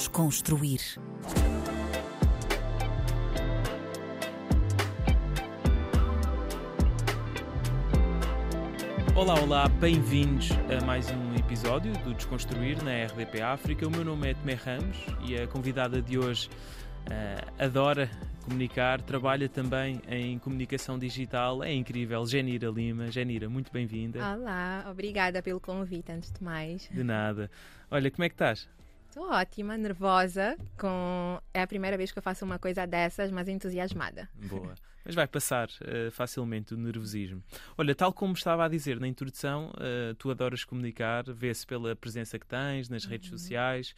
Desconstruir. Olá, olá, bem-vindos a mais um episódio do Desconstruir na RDP África. O meu nome é Tomé Ramos e a convidada de hoje uh, adora comunicar, trabalha também em comunicação digital, é incrível. Genira Lima. Genira, muito bem-vinda. Olá, obrigada pelo convite, antes de mais. De nada. Olha, como é que estás? Estou ótima, nervosa, com é a primeira vez que eu faço uma coisa dessas, mas entusiasmada. Boa. Mas vai passar uh, facilmente o nervosismo. Olha, tal como estava a dizer na introdução, uh, tu adoras comunicar, vê-se pela presença que tens nas uhum. redes sociais.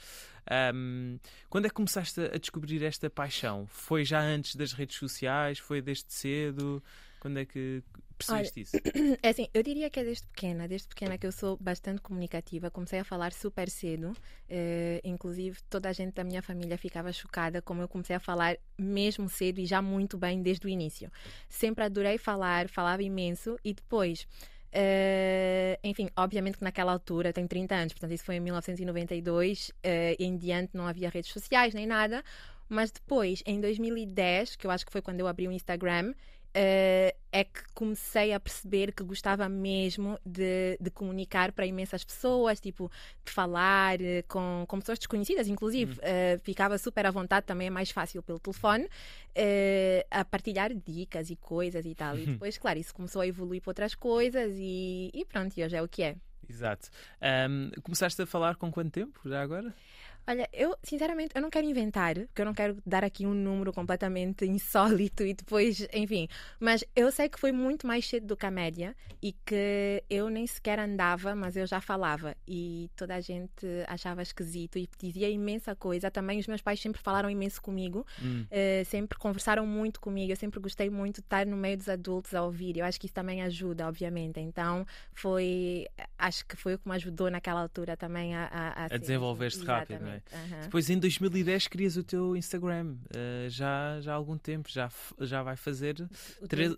Um, quando é que começaste a descobrir esta paixão? Foi já antes das redes sociais? Foi desde cedo? Quando é que percebeste Olha, isso? É assim, eu diria que é desde pequena, desde pequena que eu sou bastante comunicativa, comecei a falar super cedo, uh, inclusive toda a gente da minha família ficava chocada como eu comecei a falar mesmo cedo e já muito bem desde o início. Sempre adorei falar, falava imenso e depois. Uh, enfim, obviamente que naquela altura, tenho 30 anos, portanto isso foi em 1992, uh, em diante não havia redes sociais nem nada, mas depois, em 2010, que eu acho que foi quando eu abri o Instagram, Uh, é que comecei a perceber que gostava mesmo de, de comunicar para imensas pessoas, tipo, de falar uh, com, com pessoas desconhecidas, inclusive. Uh, ficava super à vontade, também é mais fácil pelo telefone, a partilhar dicas e coisas e tal. E depois, claro, isso começou a evoluir para outras coisas e, e pronto, e hoje é o que é. Exato. Um, começaste a falar com quanto tempo já agora? Olha, eu sinceramente eu não quero inventar, porque eu não quero dar aqui um número completamente insólito e depois, enfim. Mas eu sei que foi muito mais cedo do que a média e que eu nem sequer andava, mas eu já falava e toda a gente achava esquisito e dizia imensa coisa. Também os meus pais sempre falaram imenso comigo, hum. uh, sempre conversaram muito comigo. Eu sempre gostei muito de estar no meio dos adultos a ouvir. Eu acho que isso também ajuda, obviamente. Então foi, acho que foi o que me ajudou naquela altura também a, a, a, a desenvolver-se rápido, não é? é? Uhum. Depois em 2010 crias o teu Instagram, uh, já, já há algum tempo, já, já vai fazer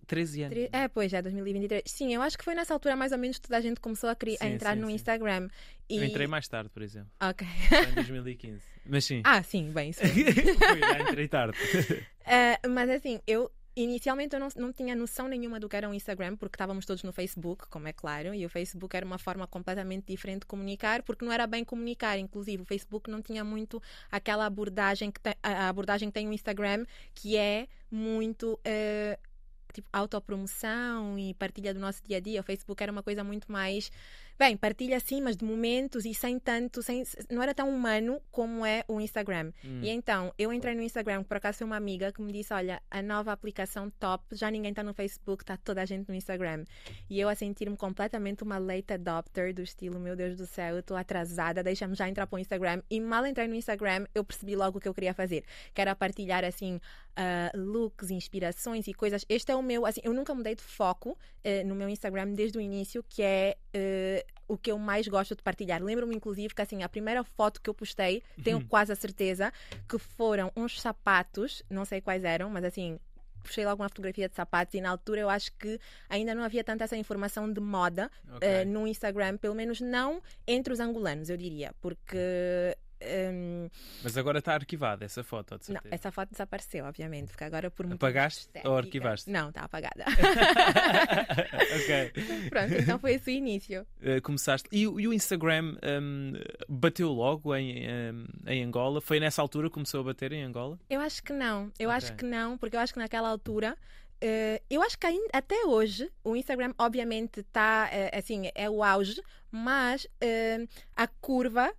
13 anos. É, pois, já 2023. Sim, eu acho que foi nessa altura mais ou menos toda a gente começou a, sim, a entrar sim, no sim. Instagram. E... Eu entrei mais tarde, por exemplo. Ok. em 2015. Mas sim. Ah, sim, bem, sim. Foi, já entrei tarde. Uh, mas assim, eu Inicialmente eu não, não tinha noção nenhuma do que era um Instagram, porque estávamos todos no Facebook, como é claro, e o Facebook era uma forma completamente diferente de comunicar, porque não era bem comunicar. Inclusive, o Facebook não tinha muito aquela abordagem que tem, a abordagem que tem o Instagram, que é muito. Uh, tipo, autopromoção e partilha do nosso dia a dia. O Facebook era uma coisa muito mais Bem, partilha sim, mas de momentos e sem tanto, sem, não era tão humano como é o Instagram. Hum. E então, eu entrei no Instagram, por acaso foi uma amiga que me disse: Olha, a nova aplicação top, já ninguém está no Facebook, está toda a gente no Instagram. E eu a sentir-me completamente uma late adopter do estilo: Meu Deus do céu, eu estou atrasada, deixa-me já entrar para o Instagram. E mal entrei no Instagram, eu percebi logo o que eu queria fazer, que era partilhar assim uh, looks, inspirações e coisas. Este é o meu, assim, eu nunca mudei de foco uh, no meu Instagram desde o início, que é uh, o que eu mais gosto de partilhar. Lembro-me, inclusive, que assim, a primeira foto que eu postei, tenho uhum. quase a certeza, que foram uns sapatos, não sei quais eram, mas assim, puxei logo uma fotografia de sapatos e na altura eu acho que ainda não havia tanta essa informação de moda okay. uh, no Instagram, pelo menos não entre os angolanos, eu diria, porque um... Mas agora está arquivada essa foto, de Não, essa foto desapareceu, obviamente, porque agora por Apagaste ou arquivaste? Não, está apagada. ok. Pronto, então foi esse o início. Uh, começaste. E, e, o Instagram um, bateu logo em, um, em Angola? Foi nessa altura que começou a bater em Angola? Eu acho que não. Eu okay. acho que não, porque eu acho que naquela altura. Uh, eu acho que ainda, até hoje o Instagram obviamente está uh, assim é o auge, mas uh, a curva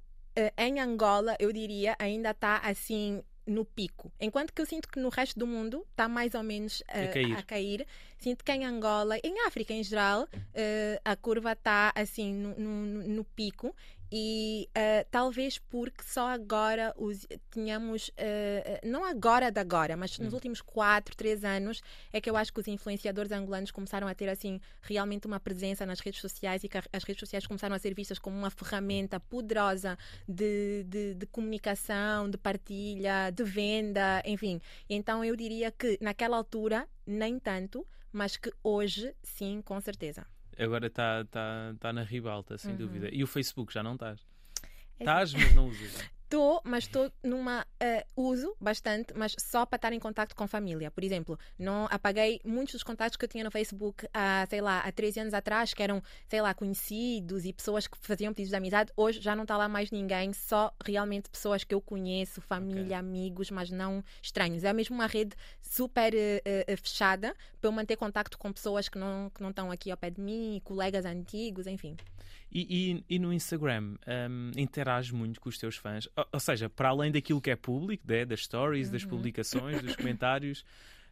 em Angola, eu diria, ainda está assim no pico. Enquanto que eu sinto que no resto do mundo está mais ou menos uh, a, cair. a, cair. Sinto que em Angola, em África em geral, uh, a curva está assim no, no, no, pico e uh, talvez porque só agora os, tínhamos, uh, não agora de agora, mas nos hum. últimos 4, 3 anos, é que eu acho que os influenciadores angolanos começaram a ter assim realmente uma presença nas redes sociais e que as redes sociais começaram a ser vistas como uma ferramenta poderosa de, de, de comunicação, de partilha, de venda, enfim. Então eu diria que naquela altura, nem tanto, mas que hoje, sim, com certeza. Agora está tá, tá na ribalta, sem uhum. dúvida. E o Facebook já não estás? Estás, mas não usas. Estou, mas estou numa. Uh, uso bastante, mas só para estar em contato com família. Por exemplo, não apaguei muitos dos contatos que eu tinha no Facebook há, sei lá, há 13 anos atrás, que eram, sei lá, conhecidos e pessoas que faziam pedidos de amizade. Hoje já não está lá mais ninguém, só realmente pessoas que eu conheço, família, okay. amigos, mas não estranhos. É mesmo uma rede super uh, uh, fechada para eu manter contato com pessoas que não, que não estão aqui ao pé de mim, colegas antigos, enfim. E, e, e, no Instagram, um, interages muito com os teus fãs? Ou, ou, seja, para além daquilo que é público, né, das stories, uhum. das publicações, dos comentários,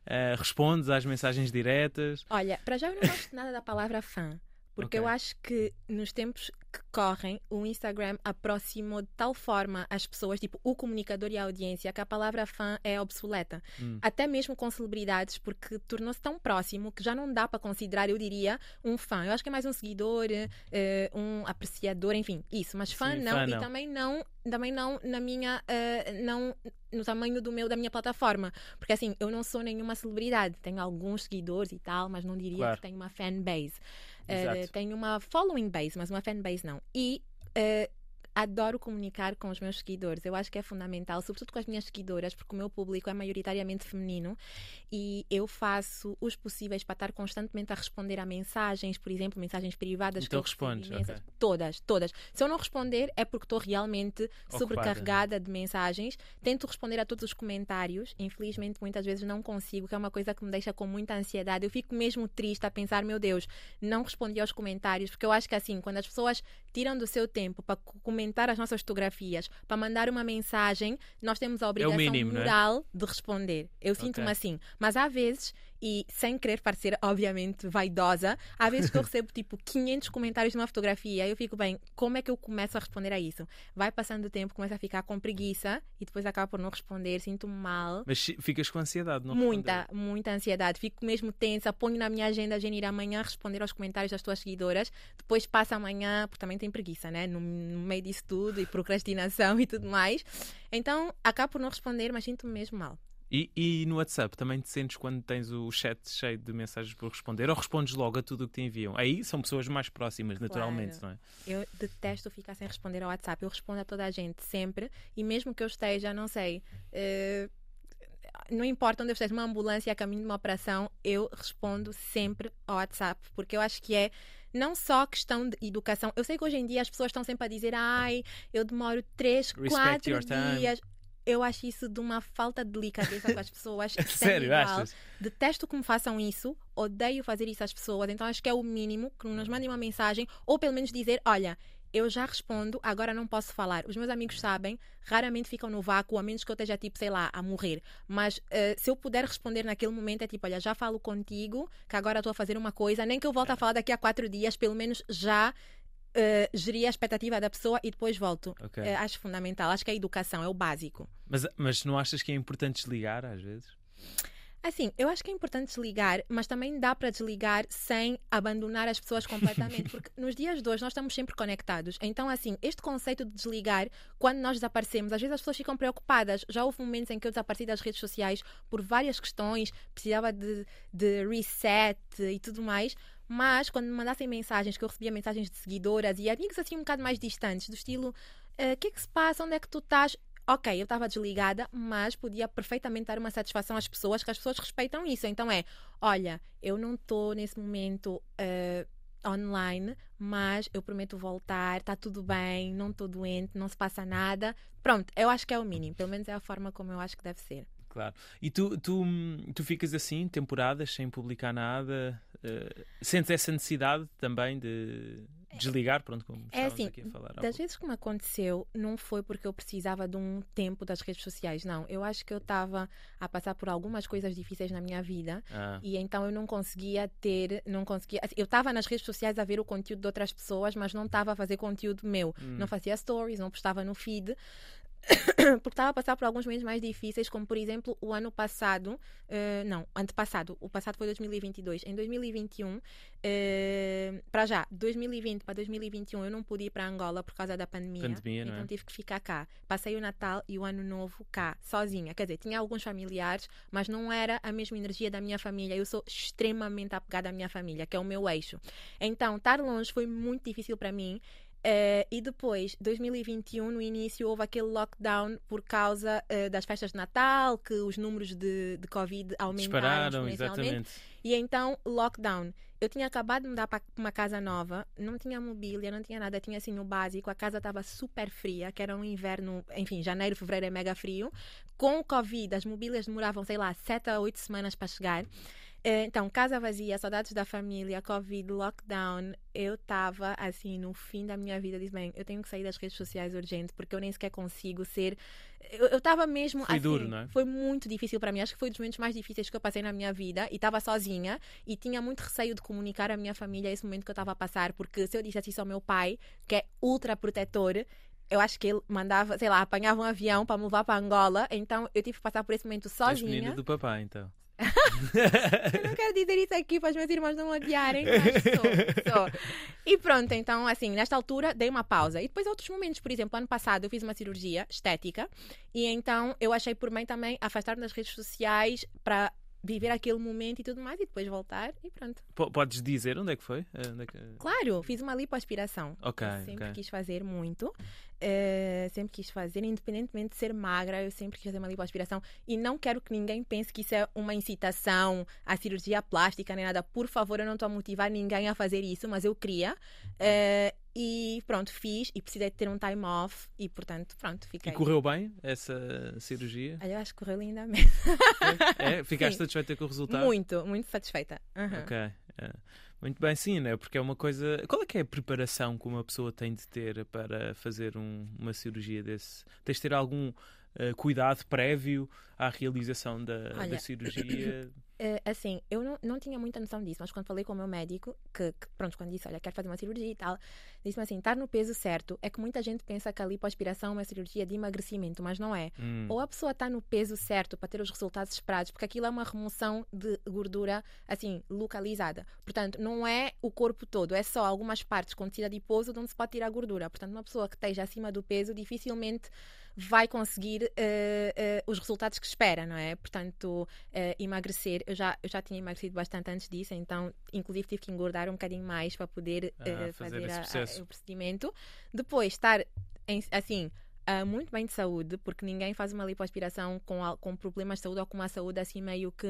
uh, respondes às mensagens diretas? Olha, para já eu não gosto nada da palavra fã. Porque okay. eu acho que nos tempos que correm, o Instagram aproximou de tal forma as pessoas, tipo o comunicador e a audiência, que a palavra fã é obsoleta. Hum. Até mesmo com celebridades, porque tornou-se tão próximo que já não dá para considerar, eu diria, um fã. Eu acho que é mais um seguidor, uh, um apreciador, enfim, isso. Mas fã, Sim, não, fã não, e também não, também não na minha, uh, não no tamanho do meu da minha plataforma, porque assim eu não sou nenhuma celebridade, tenho alguns seguidores e tal, mas não diria claro. que tenho uma fanbase. Uh, tenho uma following base, mas uma fanbase não. E uh, adoro comunicar com os meus seguidores. Eu acho que é fundamental, sobretudo com as minhas seguidoras, porque o meu público é maioritariamente feminino e eu faço os possíveis para estar constantemente a responder a mensagens, por exemplo, mensagens privadas. Então respondes, okay. Todas, todas. Se eu não responder é porque estou realmente Ocupada. sobrecarregada de mensagens. Tento responder a todos os comentários. Infelizmente, muitas vezes não consigo, que é uma coisa que me deixa com muita ansiedade. Eu fico mesmo triste a pensar, meu Deus, não respondi aos comentários, porque eu acho que assim, quando as pessoas tiram do seu tempo para comentar as nossas fotografias, para mandar uma mensagem, nós temos a obrigação é mínimo, é? moral é? de responder. Eu sinto-me okay. assim. Mas há vezes e sem querer parecer, obviamente, vaidosa, há vezes que eu recebo tipo 500 comentários numa fotografia e eu fico bem, como é que eu começo a responder a isso? Vai passando o tempo, começa a ficar com preguiça e depois acaba por não responder, sinto-me mal. Mas ficas com ansiedade, não Muita, responder. muita ansiedade. Fico mesmo tensa, ponho na minha agenda, ir amanhã responder aos comentários das tuas seguidoras, depois passa amanhã, porque também tem preguiça, né? No, no meio disso tudo e procrastinação e tudo mais. Então, acabo por não responder, mas sinto-me mesmo mal. E, e, no WhatsApp também te sentes quando tens o chat cheio de mensagens por responder ou respondes logo a tudo o que te enviam? Aí são pessoas mais próximas, naturalmente, claro. não é? Eu detesto ficar sem responder ao WhatsApp. Eu respondo a toda a gente sempre e mesmo que eu esteja, não sei. Uh, não importa onde eu esteja, uma ambulância a caminho de uma operação, eu respondo sempre ao WhatsApp, porque eu acho que é não só questão de educação. Eu sei que hoje em dia as pessoas estão sempre a dizer, ai, eu demoro 3, 4 dias eu acho isso de uma falta de delicadeza com as pessoas. Sério, achas? Detesto que me façam isso, odeio fazer isso às pessoas, então acho que é o mínimo que nos mandem uma mensagem ou pelo menos dizer: olha. Eu já respondo, agora não posso falar. Os meus amigos sabem, raramente ficam no vácuo, a menos que eu esteja, tipo, sei lá, a morrer. Mas uh, se eu puder responder naquele momento, é tipo: olha, já falo contigo, que agora estou a fazer uma coisa, nem que eu volte a falar daqui a quatro dias, pelo menos já uh, gerir a expectativa da pessoa e depois volto. Okay. Uh, acho fundamental. Acho que a educação é o básico. Mas, mas não achas que é importante desligar às vezes? Assim, eu acho que é importante desligar, mas também dá para desligar sem abandonar as pessoas completamente, porque nos dias de hoje nós estamos sempre conectados. Então, assim, este conceito de desligar, quando nós desaparecemos, às vezes as pessoas ficam preocupadas. Já houve momentos em que eu desapareci das redes sociais por várias questões, precisava de, de reset e tudo mais, mas quando me mandassem mensagens, que eu recebia mensagens de seguidoras e amigos assim um bocado mais distantes, do estilo: o uh, que é que se passa? Onde é que tu estás? Ok, eu estava desligada, mas podia perfeitamente dar uma satisfação às pessoas, que as pessoas respeitam isso. Então é: olha, eu não estou nesse momento. Uh, online, mas eu prometo voltar, está tudo bem, não estou doente, não se passa nada. Pronto, eu acho que é o mínimo, pelo menos é a forma como eu acho que deve ser. Claro. E tu, tu, tu ficas assim, temporadas, sem publicar nada? Uh, sentes essa necessidade também de desligar? Pronto, como é assim, aqui a falar. Das vezes que me aconteceu, não foi porque eu precisava de um tempo das redes sociais, não. Eu acho que eu estava a passar por algumas coisas difíceis na minha vida ah. e então eu não conseguia ter, não conseguia. Assim, eu estava nas redes sociais a ver o conteúdo de outras pessoas, mas não estava a fazer conteúdo meu. Hum. Não fazia stories, não postava no feed. porque estava a passar por alguns momentos mais difíceis, como por exemplo o ano passado, uh, não, antepassado, o passado foi 2022. Em 2021, uh, para já, 2020 para 2021 eu não pude ir para Angola por causa da pandemia, pandemia então é? tive que ficar cá. Passei o Natal e o Ano Novo cá, sozinha. Quer dizer, tinha alguns familiares, mas não era a mesma energia da minha família. Eu sou extremamente apegada à minha família, que é o meu eixo. Então, estar longe foi muito difícil para mim Uh, e depois, 2021, no início, houve aquele lockdown por causa uh, das festas de Natal, que os números de, de Covid aumentaram Dispararam, exatamente. E então, lockdown. Eu tinha acabado de mudar para uma casa nova, não tinha mobília, não tinha nada, tinha assim o básico, a casa estava super fria, que era um inverno, enfim, janeiro, fevereiro é mega frio. Com o Covid, as mobílias demoravam, sei lá, 7 a 8 semanas para chegar. Eh, então, casa vazia, saudades da família, Covid, lockdown. Eu estava assim no fim da minha vida. Disse, bem, eu tenho que sair das redes sociais urgente porque eu nem sequer consigo ser. Eu estava mesmo foi assim. Duro, não é? Foi muito difícil para mim. Acho que foi um dos momentos mais difíceis que eu passei na minha vida e estava sozinha e tinha muito receio de comunicar à minha família esse momento que eu estava a passar porque se eu dissesse isso ao meu pai, que é ultra protetor, eu acho que ele mandava, sei lá, apanhava um avião para me levar para Angola, então eu tive que passar por esse momento sozinha. És menina do papai, então. Eu não quero dizer isso aqui para os meus irmãos não odiarem, mas sou, sou. E pronto, então, assim, nesta altura dei uma pausa. E depois, outros momentos, por exemplo, ano passado eu fiz uma cirurgia estética e então eu achei por bem também afastar-me das redes sociais para viver aquele momento e tudo mais e depois voltar e pronto. P podes dizer onde é que foi? É que... Claro, fiz uma lipoaspiração. Ok. Eu sempre okay. quis fazer muito. Uh, sempre quis fazer, independentemente de ser magra, eu sempre quis fazer uma lipoaspiração e não quero que ninguém pense que isso é uma incitação à cirurgia plástica nem nada. Por favor, eu não estou a motivar ninguém a fazer isso, mas eu queria. Uh, e pronto, fiz e precisei ter um time off e portanto, pronto, fiquei. E correu bem essa cirurgia? Olha, eu acho que correu lindamente. É? Ficaste Sim. satisfeita com o resultado? Muito, muito satisfeita. Uhum. Ok. É. Muito bem, sim, né? Porque é uma coisa. Qual é que é a preparação que uma pessoa tem de ter para fazer um, uma cirurgia desse? Tens de ter algum uh, cuidado prévio à realização da, Olha, da cirurgia? Uh, assim, eu não, não tinha muita noção disso, mas quando falei com o meu médico, que, que pronto, quando disse, olha, quero fazer uma cirurgia e tal, disse-me assim, estar no peso certo, é que muita gente pensa que a lipoaspiração é uma cirurgia de emagrecimento, mas não é. Hum. Ou a pessoa está no peso certo para ter os resultados esperados, porque aquilo é uma remoção de gordura, assim, localizada. Portanto, não é o corpo todo, é só algumas partes com tecido adiposo de onde se pode tirar a gordura. Portanto, uma pessoa que esteja acima do peso dificilmente vai conseguir uh, uh, os resultados que espera, não é? Portanto, uh, emagrecer, eu já, eu já tinha emagrecido bastante antes disso, então, inclusive, tive que engordar um bocadinho mais para poder ah, fazer, fazer a, a, o procedimento. Depois, estar em, assim uh, muito bem de saúde, porque ninguém faz uma lipoaspiração com, com problemas de saúde ou com uma saúde assim meio que.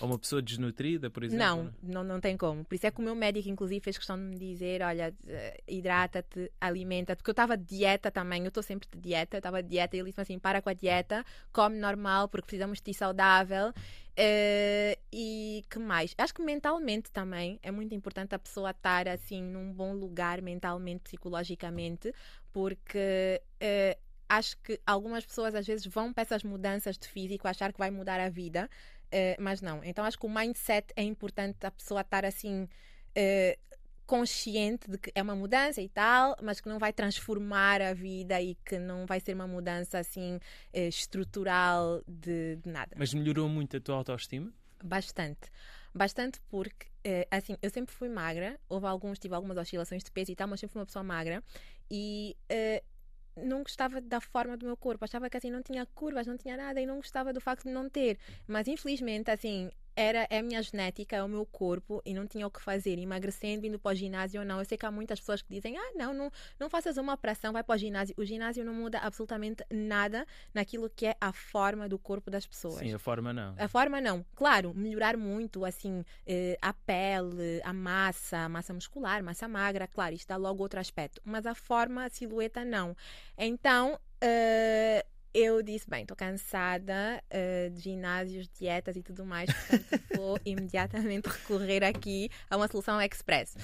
Ou uma pessoa desnutrida, por exemplo? Não, não, não tem como. Por isso é que o meu médico, inclusive, fez questão de me dizer: olha, eh, hidrata-te, alimenta-te, porque eu estava de dieta também, eu estou sempre de dieta, eu estava de dieta e ele disse assim: para com a dieta, come normal, porque precisamos de ti saudável. Uh, e que mais? Acho que mentalmente também é muito importante a pessoa estar assim num bom lugar mentalmente, psicologicamente, porque uh, acho que algumas pessoas às vezes vão para essas mudanças de físico achar que vai mudar a vida, uh, mas não. Então acho que o mindset é importante a pessoa estar assim consciente de que é uma mudança e tal, mas que não vai transformar a vida e que não vai ser uma mudança assim estrutural de, de nada. Mas melhorou muito a tua autoestima? Bastante. Bastante porque, eh, assim, eu sempre fui magra, houve alguns, tive algumas oscilações de peso e tal, mas sempre fui uma pessoa magra e uh, não gostava da forma do meu corpo, achava que assim não tinha curvas, não tinha nada e não gostava do facto de não ter. Mas infelizmente, assim, era é a minha genética, é o meu corpo e não tinha o que fazer, emagrecendo, indo para o ginásio ou não. Eu sei que há muitas pessoas que dizem: ah, não, não, não faças uma operação, vai para o ginásio. O ginásio não muda absolutamente nada naquilo que é a forma do corpo das pessoas. Sim, a forma não. A forma não. Claro, melhorar muito, assim, eh, a pele, a massa, a massa muscular, massa magra, claro, isto dá logo outro aspecto. Mas a forma, a silhueta, não. Então. Uh, eu disse, bem, estou cansada uh, de ginásios, dietas e tudo mais, portanto vou imediatamente recorrer aqui a uma solução express.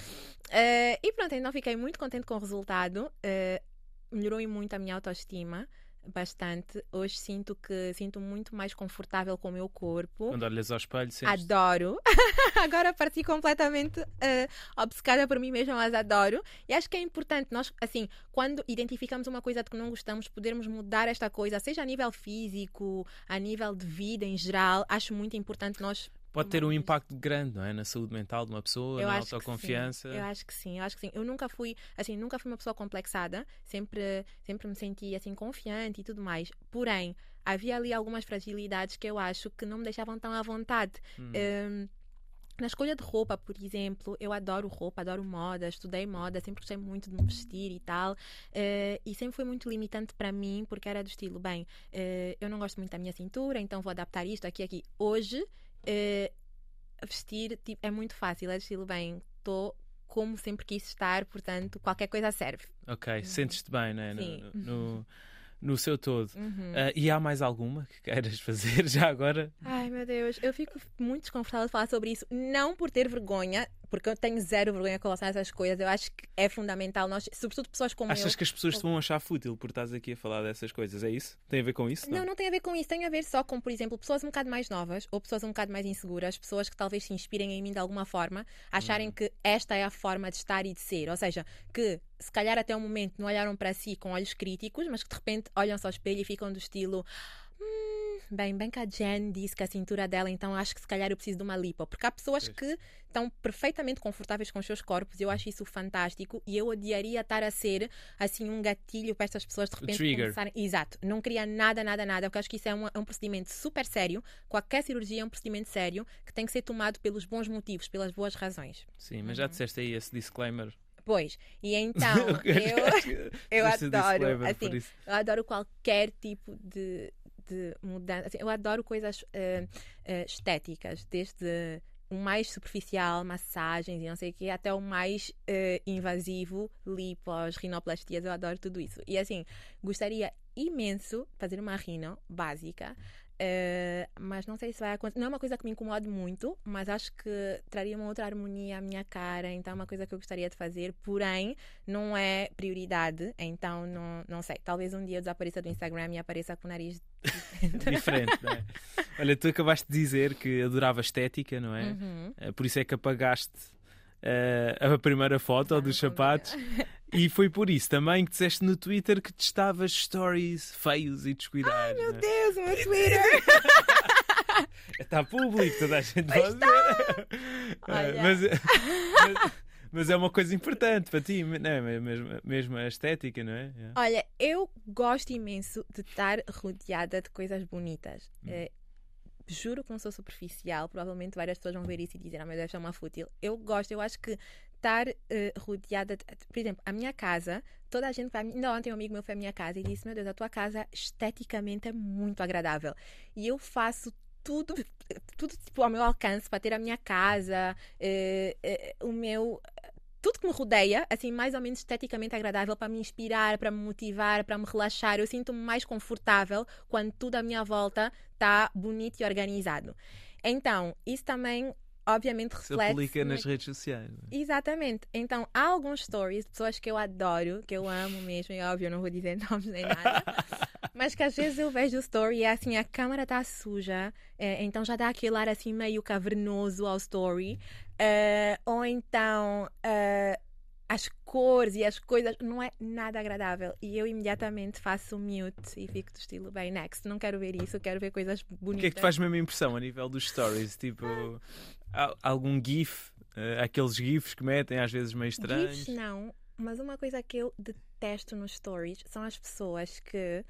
Uh, e pronto, então fiquei muito contente com o resultado, uh, melhorou muito a minha autoestima bastante. Hoje sinto que sinto muito mais confortável com o meu corpo. Quando olhas ao espelho, sentes... Adoro. Agora pareci completamente uh, obcecada por mim mesma, mas adoro. E acho que é importante nós, assim, quando identificamos uma coisa de que não gostamos, podermos mudar esta coisa, seja a nível físico, a nível de vida em geral. Acho muito importante nós pode ter um impacto grande, não é? Na saúde mental de uma pessoa, eu na autoconfiança. Eu acho que sim, eu acho que sim. Eu nunca fui, assim, nunca fui uma pessoa complexada, sempre, sempre me senti assim confiante e tudo mais. Porém, havia ali algumas fragilidades que eu acho que não me deixavam tão à vontade. Hum. Um, na escolha de roupa, por exemplo, eu adoro roupa, adoro moda, estudei moda, sempre gostei muito de me vestir e tal. Uh, e sempre foi muito limitante para mim, porque era do estilo, bem, uh, eu não gosto muito da minha cintura, então vou adaptar isto aqui, aqui. Hoje, uh, vestir tipo, é muito fácil, é estilo, bem, estou como sempre quis estar, portanto, qualquer coisa serve. Ok, uhum. sentes-te bem, né? Sim. No, no, no seu todo. Uhum. Uh, e há mais alguma que queiras fazer já agora? Ai meu Deus, eu fico muito desconfortável de falar sobre isso. Não por ter vergonha, porque eu tenho zero vergonha com relação a essas coisas. Eu acho que é fundamental nós, sobretudo pessoas como Achas eu. que as pessoas te vão achar fútil por estás aqui a falar dessas coisas? É isso? Tem a ver com isso? Não? não, não tem a ver com isso. Tem a ver só com, por exemplo, pessoas um bocado mais novas ou pessoas um bocado mais inseguras, pessoas que talvez se inspirem em mim de alguma forma, acharem hum. que esta é a forma de estar e de ser. Ou seja, que se calhar até o momento não olharam para si com olhos críticos, mas que de repente olham-se ao espelho e ficam do estilo. Hum, bem, bem que a Jen disse que a cintura dela, então acho que se calhar eu preciso de uma lipo. Porque há pessoas que estão perfeitamente confortáveis com os seus corpos eu acho isso fantástico e eu odiaria estar a ser assim um gatilho para estas pessoas de repente começarem. Exato, não queria nada, nada, nada, porque acho que isso é um, é um procedimento super sério. Qualquer cirurgia é um procedimento sério que tem que ser tomado pelos bons motivos, pelas boas razões. Sim, mas já uhum. disseste aí esse disclaimer Pois, e então eu, eu adoro, assim, eu adoro qualquer tipo de, de mudança. Assim, eu adoro coisas uh, uh, estéticas, desde o mais superficial, massagens e não sei o quê, até o mais uh, invasivo, lipos, rinoplastias, eu adoro tudo isso. E assim, gostaria imenso fazer uma rino básica, Uh, mas não sei se vai acontecer. Não é uma coisa que me incomode muito, mas acho que traria uma outra harmonia à minha cara. Então é uma coisa que eu gostaria de fazer, porém não é prioridade. Então não, não sei. Talvez um dia eu desapareça do Instagram e apareça com o nariz diferente. não é? Olha, tu acabaste de dizer que adorava estética, não é? Uhum. Uh, por isso é que apagaste uh, a primeira foto ah, dos sapatos. E foi por isso também que disseste no Twitter que testavas stories feios e descuidados. Ai meu né? Deus, o meu Twitter! Está público, toda a gente pode ver. Uh, mas, mas, mas, é uma coisa importante para ti, não é? mesmo, mesmo a estética, não é? Yeah. Olha, eu gosto imenso de estar rodeada de coisas bonitas. Hum. Juro que não sou superficial, provavelmente várias pessoas vão ver isso e dizer, ah, meu Deus, é uma fútil. Eu gosto, eu acho que estar uh, rodeada, de, por exemplo, a minha casa, toda a gente vai. Ainda ontem um amigo meu foi à minha casa e disse: Meu Deus, a tua casa esteticamente é muito agradável. E eu faço tudo, tudo tipo, ao meu alcance para ter a minha casa, uh, uh, o meu. Tudo que me rodeia, assim, mais ou menos esteticamente agradável para me inspirar, para me motivar, para me relaxar. Eu sinto-me mais confortável quando tudo à minha volta está bonito e organizado. Então, isso também obviamente reflete. Se aplica nas redes sociais. É? Exatamente. Então, há alguns stories de pessoas que eu adoro, que eu amo mesmo, e óbvio, eu não vou dizer nomes nem nada. mas que às vezes eu vejo o story e é assim, a câmera está suja, é, então já dá aquele ar assim meio cavernoso ao story. Uh, ou então. Uh, as cores e as coisas, não é nada agradável. E eu imediatamente faço mute e fico do estilo, bem, next, não quero ver isso, quero ver coisas bonitas. O que é que te faz mesmo impressão a nível dos stories? Tipo, algum GIF? Uh, aqueles GIFs que metem às vezes meio estranhos? GIFs não, mas uma coisa que eu detesto nos stories são as pessoas que.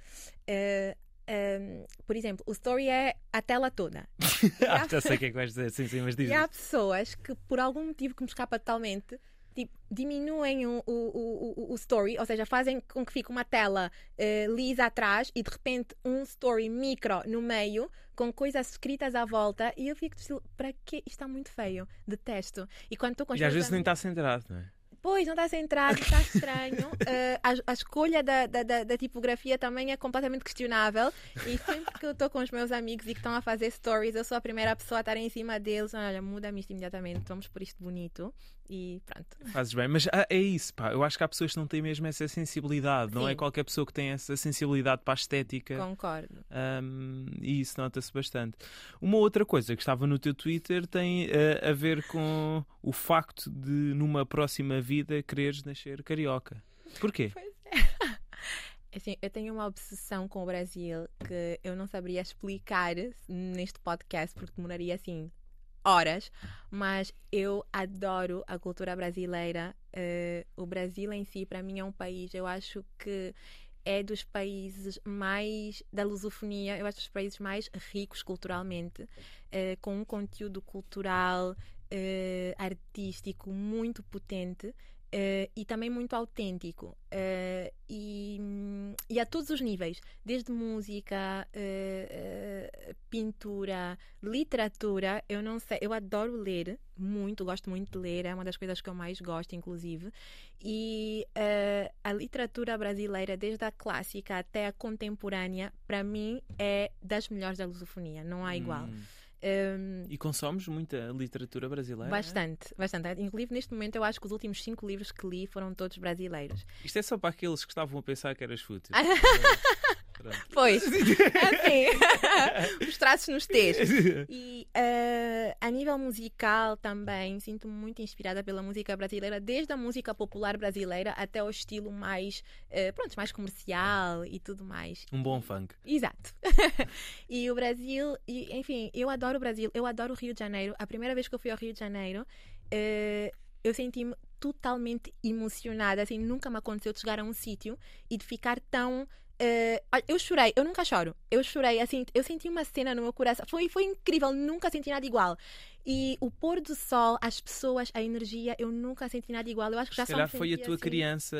Uh, um, por exemplo, o story é a tela toda. ah, já sei o que é que vais dizer, sim, sim, mas diz. E há pessoas que, por algum motivo que me escapa totalmente, tipo, diminuem o, o, o, o, story, ou seja, fazem com que fique uma tela uh, lisa atrás e de repente um story micro no meio com coisas escritas à volta e eu fico tipo, para que isto está muito feio, detesto. E quando estou com E às vezes nem está centrado, não é? Pois, não está centrado, está estranho. Uh, a, a, escolha da, da, da, da, tipografia também é completamente questionável. E sempre que eu estou com os meus amigos e que estão a fazer stories, eu sou a primeira pessoa a estar em cima deles. Olha, muda-me isto imediatamente, vamos por isto bonito e pronto. Fazes bem, mas ah, é isso, pá. Eu acho que há pessoas que não têm mesmo essa sensibilidade. Sim. Não é qualquer pessoa que tem essa sensibilidade para a estética. Concordo. Um, e isso nota-se bastante. Uma outra coisa que estava no teu Twitter tem uh, a ver com o facto de, numa próxima vida, quereres nascer carioca. Porquê? Pois é. Assim, eu tenho uma obsessão com o Brasil que eu não saberia explicar neste podcast porque demoraria assim horas, mas eu adoro a cultura brasileira. Uh, o Brasil em si, para mim, é um país, eu acho que é dos países mais da lusofonia, eu acho dos países mais ricos culturalmente, uh, com um conteúdo cultural uh, artístico muito potente Uh, e também muito autêntico uh, e, e, a todos os níveis, desde música, uh, pintura, literatura. Eu não sei, eu adoro ler muito, gosto muito de ler, é uma das coisas que eu mais gosto, inclusive. E a literatura brasileira, desde a clássica até a contemporânea, para mim é das melhores da lusofonia, não há igual. Hum. Um, e consomes muita literatura brasileira? Bastante, bastante. Inclusive, neste momento, eu acho que os últimos cinco livros que li foram todos brasileiros. Isto é só para aqueles que estavam a pensar que eras fútil. Pois, assim, os traços nos T's. E uh, a nível musical também, sinto-me muito inspirada pela música brasileira, desde a música popular brasileira até o estilo mais, uh, pronto, mais comercial e tudo mais. Um bom funk. Exato. e o Brasil, e, enfim, eu adoro o Brasil, eu adoro o Rio de Janeiro. A primeira vez que eu fui ao Rio de Janeiro, uh, eu senti-me totalmente emocionada. Assim, nunca me aconteceu de chegar a um sítio e de ficar tão Uh, eu chorei, eu nunca choro. Eu chorei, assim, eu senti uma cena no meu coração. Foi, foi incrível, nunca senti nada igual. E o pôr do sol, as pessoas, a energia, eu nunca senti nada igual. Eu acho que já se calhar foi a tua assim. criança.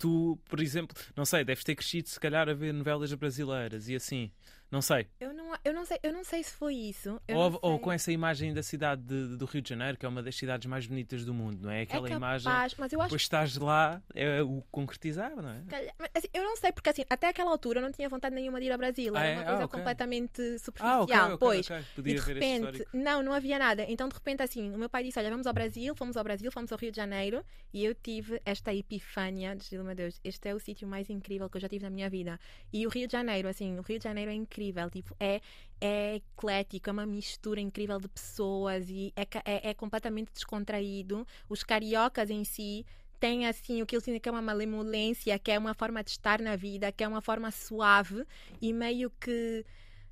Tu, por exemplo, não sei, deves ter crescido se calhar a ver novelas brasileiras e assim. Não sei. Eu não, eu não sei, eu não sei se foi isso. Ou, ou, com essa imagem da cidade de, do Rio de Janeiro, que é uma das cidades mais bonitas do mundo, não é? Aquela é capaz, imagem. Mas eu acho... Depois estás lá, é o concretizar, não é? Mas, assim, eu não sei, porque assim, até aquela altura eu não tinha vontade nenhuma de ir ao Brasil. Era ah, é? uma coisa ah, okay. completamente superficial. Ah, okay, okay, pois. Podia e de repente, não, não havia nada. Então, de repente, assim, o meu pai disse: Olha, vamos ao Brasil, fomos ao Brasil, fomos ao Rio de Janeiro, e eu tive esta epifânia de meu Deus, este é o sítio mais incrível que eu já tive na minha vida. E o Rio de Janeiro, assim, o Rio de Janeiro é incrível, tipo, é é, eclético, é uma mistura incrível de pessoas e é, é, é completamente descontraído. Os cariocas em si têm assim o que eles dizem que é uma malemolência, que é uma forma de estar na vida, que é uma forma suave e meio que.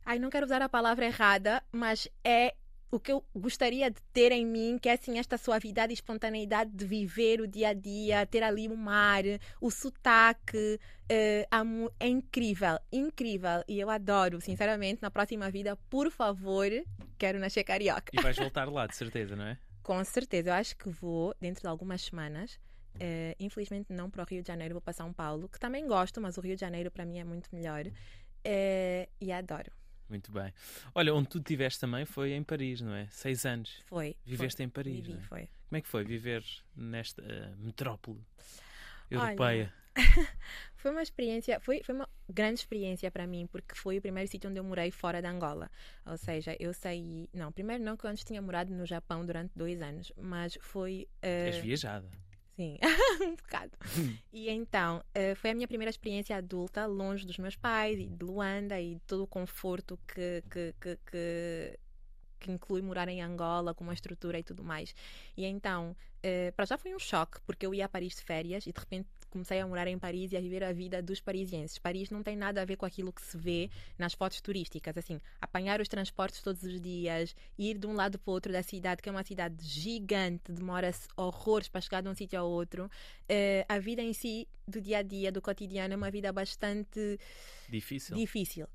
Ai, não quero usar a palavra errada, mas é o que eu gostaria de ter em mim, que é assim esta suavidade e espontaneidade de viver o dia a dia, ter ali o mar, o sotaque, uh, é incrível, incrível e eu adoro, sinceramente, na próxima vida, por favor, quero nascer carioca. E vais voltar lá, de certeza, não é? Com certeza, eu acho que vou dentro de algumas semanas. Uh, infelizmente não para o Rio de Janeiro, vou para São Paulo, que também gosto, mas o Rio de Janeiro para mim é muito melhor. Uh, e adoro. Muito bem. Olha, onde tu estiveste também foi em Paris, não é? Seis anos. Foi. Viveste foi. em Paris, Vivi, é? foi. Como é que foi viver nesta uh, metrópole europeia? foi uma experiência, foi, foi uma grande experiência para mim, porque foi o primeiro sítio onde eu morei fora da Angola. Ou seja, eu saí. Não, primeiro não, que eu antes tinha morado no Japão durante dois anos, mas foi. Uh... És viajada. Sim, um bocado. e então, uh, foi a minha primeira experiência adulta, longe dos meus pais e de Luanda e de todo o conforto que, que, que, que que inclui morar em Angola, com uma estrutura e tudo mais. E então, uh, para já foi um choque, porque eu ia a Paris de férias e de repente comecei a morar em Paris e a viver a vida dos parisienses. Paris não tem nada a ver com aquilo que se vê nas fotos turísticas. Assim, apanhar os transportes todos os dias, ir de um lado para o outro da cidade, que é uma cidade gigante, demora-se horrores para chegar de um sítio ao outro. Uh, a vida em si, do dia a dia, do cotidiano, é uma vida bastante difícil. difícil.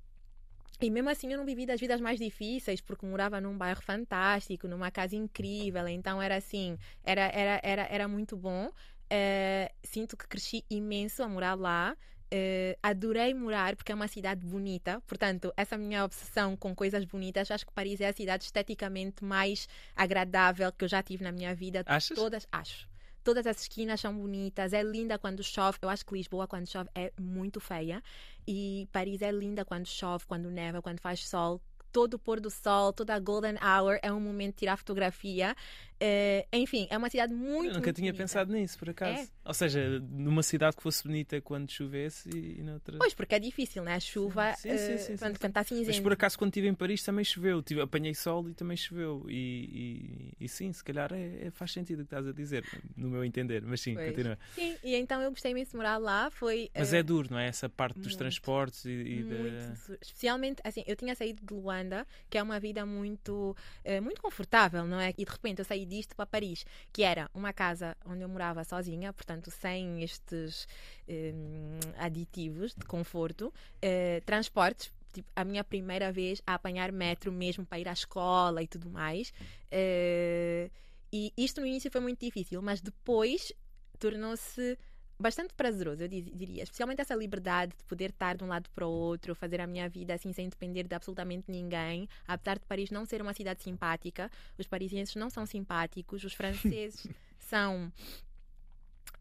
E mesmo assim eu não vivi das vidas mais difíceis, porque morava num bairro fantástico, numa casa incrível, então era assim, era, era, era, era muito bom. Uh, sinto que cresci imenso a morar lá. Uh, adorei morar porque é uma cidade bonita, portanto, essa minha obsessão com coisas bonitas, acho que Paris é a cidade esteticamente mais agradável que eu já tive na minha vida. Achas? Todas, acho. Todas as esquinas são bonitas, é linda quando chove. Eu acho que Lisboa, quando chove, é muito feia. E Paris é linda quando chove, quando neva, quando faz sol todo o pôr do sol, toda a golden hour é um momento de tirar fotografia. Uh, enfim, é uma cidade muito. Eu nunca muito tinha bonita. pensado nisso, por acaso. É. Ou seja, numa cidade que fosse bonita quando chovesse e, noutra. Pois, porque é difícil, né? A chuva, sim, sim, sim, uh, quando, quando está cinzento. Mas por acaso, quando estive em Paris, também choveu. Tive, apanhei sol e também choveu. E, e, e sim, se calhar é, é, faz sentido o que estás a dizer, no meu entender. Mas sim, pois. continua. Sim, e então eu gostei imenso de morar lá. Foi, Mas uh, é duro, não é? Essa parte dos muito, transportes e, e muito, Especialmente, assim, eu tinha saído de Luanda, que é uma vida muito, muito confortável, não é? E de repente eu saí disto para Paris que era uma casa onde eu morava sozinha, portanto, sem estes um, aditivos de conforto, uh, transportes tipo, a minha primeira vez a apanhar metro mesmo para ir à escola e tudo mais. Uh, e isto no início foi muito difícil, mas depois tornou-se bastante prazeroso, eu diria. Especialmente essa liberdade de poder estar de um lado para o outro, fazer a minha vida assim sem depender de absolutamente ninguém. Apesar de Paris não ser uma cidade simpática, os parisienses não são simpáticos, os franceses são.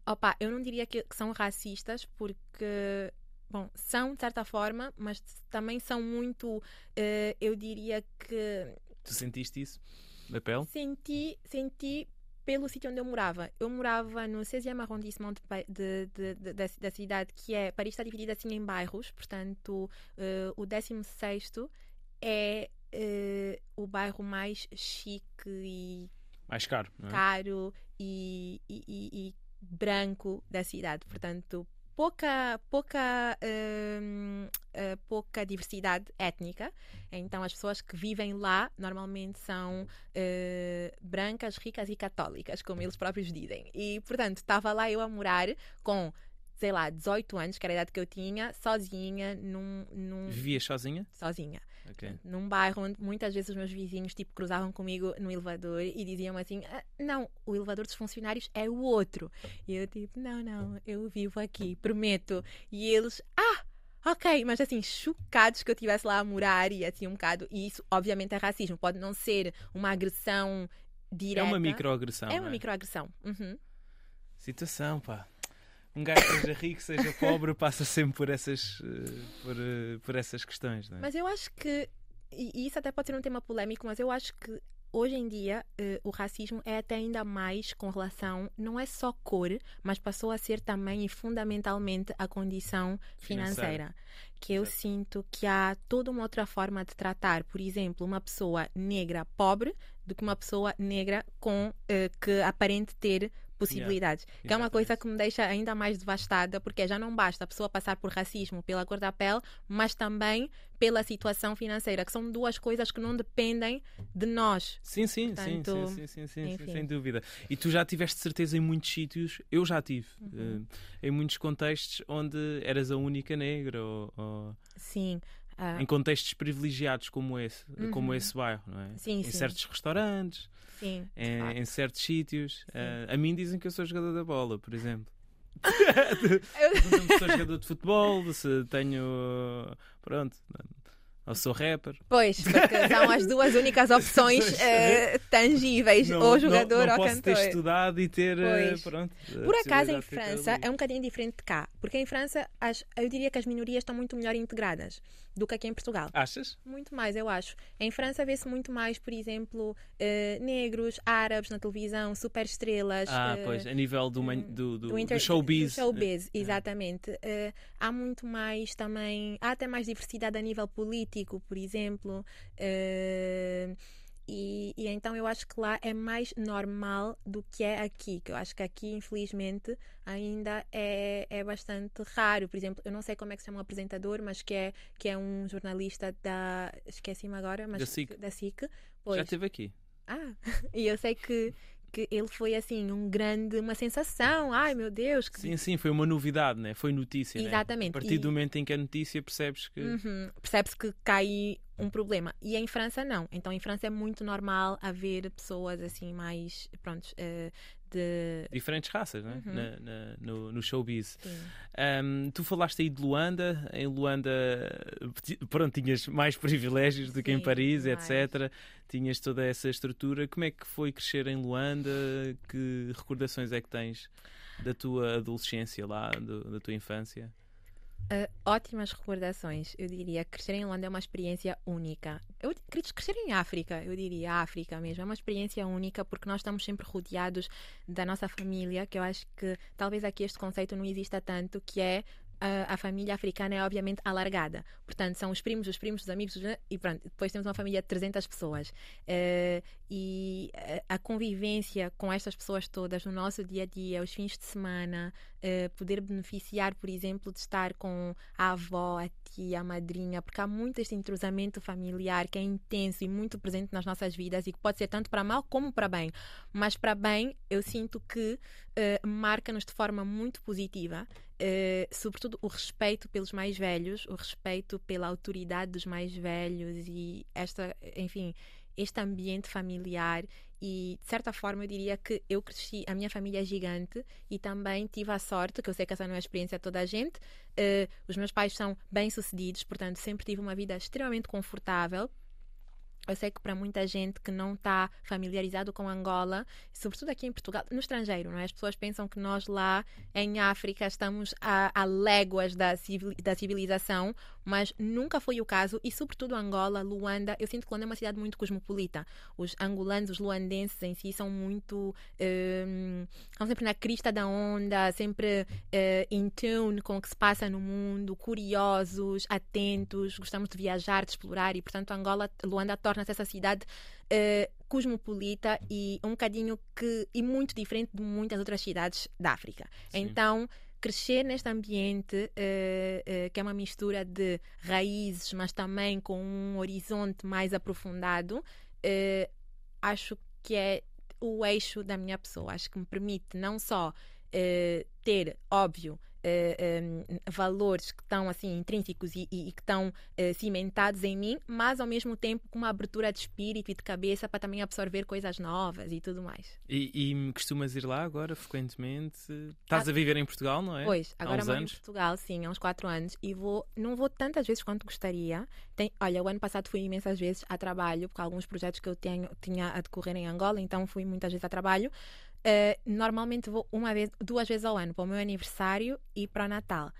Opa, eu não diria que, são racistas, porque bom, são de certa forma, mas também são muito, uh, eu diria que. Tu sentiste isso na pele? Senti, senti pelo sítio onde eu morava. Eu morava no 6 arrondissement de, de, de, da, da, cidade, que é. Paris está dividida assim em bairros, portanto, uh, o 16 é uh, o bairro mais chique e. Mais caro. É? Caro e, e, e, e branco da cidade. Portanto, pouca, pouca, uh, uh, pouca diversidade étnica. Então, as pessoas que vivem lá normalmente são uh, brancas, ricas e católicas, como eles próprios dizem. E, portanto, estava lá eu a morar com sei lá, 18 anos, que era a idade que eu tinha, sozinha, num. num... Vivias sozinha? Sozinha. Okay. Num bairro onde muitas vezes os meus vizinhos tipo, cruzavam comigo no elevador e diziam assim: ah, Não, o elevador dos funcionários é o outro. E eu, tipo, não, não, eu vivo aqui, prometo. E eles, ah! Ok, mas assim, chocados que eu estivesse lá a morar e assim um bocado. E isso, obviamente, é racismo. Pode não ser uma agressão direta. É uma microagressão. É uma é? microagressão. Uhum. Situação, pá um gajo seja rico, seja pobre, passa sempre por essas, eh, por, eh, por essas questões. Não é? Mas eu acho que, e isso até pode ser um tema polémico, mas eu acho que hoje em dia uh, o racismo é até ainda mais com relação, não é só cor, mas passou a ser também e fundamentalmente a condição financeira. financeira. Que eu sinto que há toda uma outra forma de tratar, por exemplo, uma pessoa negra pobre do que uma pessoa negra com que aparente ter possibilidades. Yeah. Que é uma coisa que me deixa ainda mais devastada, porque já não basta a pessoa passar por racismo pela cor da pele, mas também pela situação financeira, que são duas coisas que não dependem de nós. Sim, sim, Portanto, sim, sim, sim, sim, sim, sem dúvida. E tu já tiveste certeza em muitos sítios, eu já tive, uhum. uh, em muitos contextos onde eras a única negra ou... ou... Sim. Uh... Em contextos privilegiados como esse, uhum. como esse bairro, não é? Sim, em sim. certos restaurantes, Sim, em, em, certos sítios. Uh, a mim dizem que eu sou jogador da bola, por exemplo. eu... sou jogador de futebol, se tenho. Pronto. Ou sou rapper. Pois, porque são as duas únicas opções uh, tangíveis, não, ou jogador não, não ou posso cantor. ter estudado e ter. Uh, pronto, Por acaso, em França, é um bocadinho diferente de cá. Porque em França, as, eu diria que as minorias estão muito melhor integradas do que aqui em Portugal. Achas? Muito mais, eu acho. Em França vê-se muito mais, por exemplo, uh, negros, árabes na televisão, super estrelas. Ah, uh, pois, a nível do, man, do, do, do, inter... do showbiz. Do showbiz, é. exatamente. Uh, há muito mais também, há até mais diversidade a nível político, por exemplo. Uh, e, e, então eu acho que lá é mais normal do que é aqui. Que eu acho que aqui, infelizmente, ainda é, é bastante raro. Por exemplo, eu não sei como é que se chama o apresentador, mas que é, que é um jornalista da. Esqueci-me agora, mas. Da SIC. Da SIC. Pois. Já esteve aqui. Ah, e eu sei que, que ele foi assim um grande uma sensação ai meu Deus que... sim sim foi uma novidade né foi notícia exatamente né? a partir e... do momento em que é notícia percebes que uhum. percebes que cai um problema e em França não então em França é muito normal haver pessoas assim mais pronto uh, de diferentes raças né? Uhum. Na, na, no, no showbiz. Um, tu falaste aí de Luanda, em Luanda pronto, tinhas mais privilégios do que Sim, em Paris, mais. etc. Tinhas toda essa estrutura. Como é que foi crescer em Luanda? Que recordações é que tens da tua adolescência lá, do, da tua infância? Uh, ótimas recordações, eu diria. Crescer em Luanda é uma experiência única. Eu, crescer em África, eu diria África mesmo, é uma experiência única porque nós estamos sempre rodeados da nossa família, que eu acho que talvez aqui este conceito não exista tanto, que é a, a, família africana é obviamente alargada. Portanto, são os primos, os primos, os amigos, e pronto, depois temos uma família de 300 pessoas. Uh, e a, a, convivência com estas pessoas todas no nosso dia a dia, os fins de semana, uh, poder beneficiar, por exemplo, de estar com a avó, a tia, a madrinha, porque há muito este entrosamento familiar que é intenso e muito presente nas nossas vidas e que pode ser tanto para mal como para bem. Mas para bem, eu sinto que uh, marca-nos de forma muito positiva uh, sobretudo o respeito pelos mais velhos, o respeito pela autoridade dos mais velhos e esta, enfim, este ambiente familiar. E de certa forma eu diria que eu cresci, a minha família é gigante e também tive a sorte, que eu sei que essa não é a experiência de toda a gente, uh, os meus pais são bem-sucedidos, portanto sempre tive uma vida extremamente confortável eu sei que para muita gente que não está familiarizado com Angola, sobretudo aqui em Portugal, no estrangeiro, não é? As pessoas pensam que nós lá em África estamos a, a léguas da, civil, da civilização, mas nunca foi o caso e sobretudo Angola, Luanda, eu sinto que Luanda é uma cidade muito cosmopolita. Os angolanos, os luandenses em si são muito estão sempre na crista da onda, sempre uh, in tune com o que se passa no mundo, curiosos, atentos, gostamos de viajar, de explorar e portanto Angola, Luanda torna-se essa cidade uh, cosmopolita e um bocadinho que e muito diferente de muitas outras cidades da África. Sim. Então crescer neste ambiente uh, uh, que é uma mistura de raízes, mas também com um horizonte mais aprofundado, acho que é o eixo da minha pessoa. Acho que me permite não só ter, óbvio, uh, eh, um, eh, valores que estão assim intrínsecos e, e, e que estão uh, cimentados em mim, mas ao mesmo tempo com uma abertura de espírito e de cabeça para também absorver coisas novas e tudo mais. E, e costumas ir lá agora frequentemente? Estás ah, a viver em Portugal, não é? Pois, agora moro anos? em Portugal, sim, há uns 4 anos e vou, não vou tantas vezes quanto gostaria. Tem, olha, o ano passado fui imensas vezes a trabalho, porque alguns projetos que eu tenho, tinha a decorrer em Angola, então fui muitas vezes a trabalho. Uh, normalmente vou uma vez, duas vezes ao ano para o meu aniversário e para o Natal.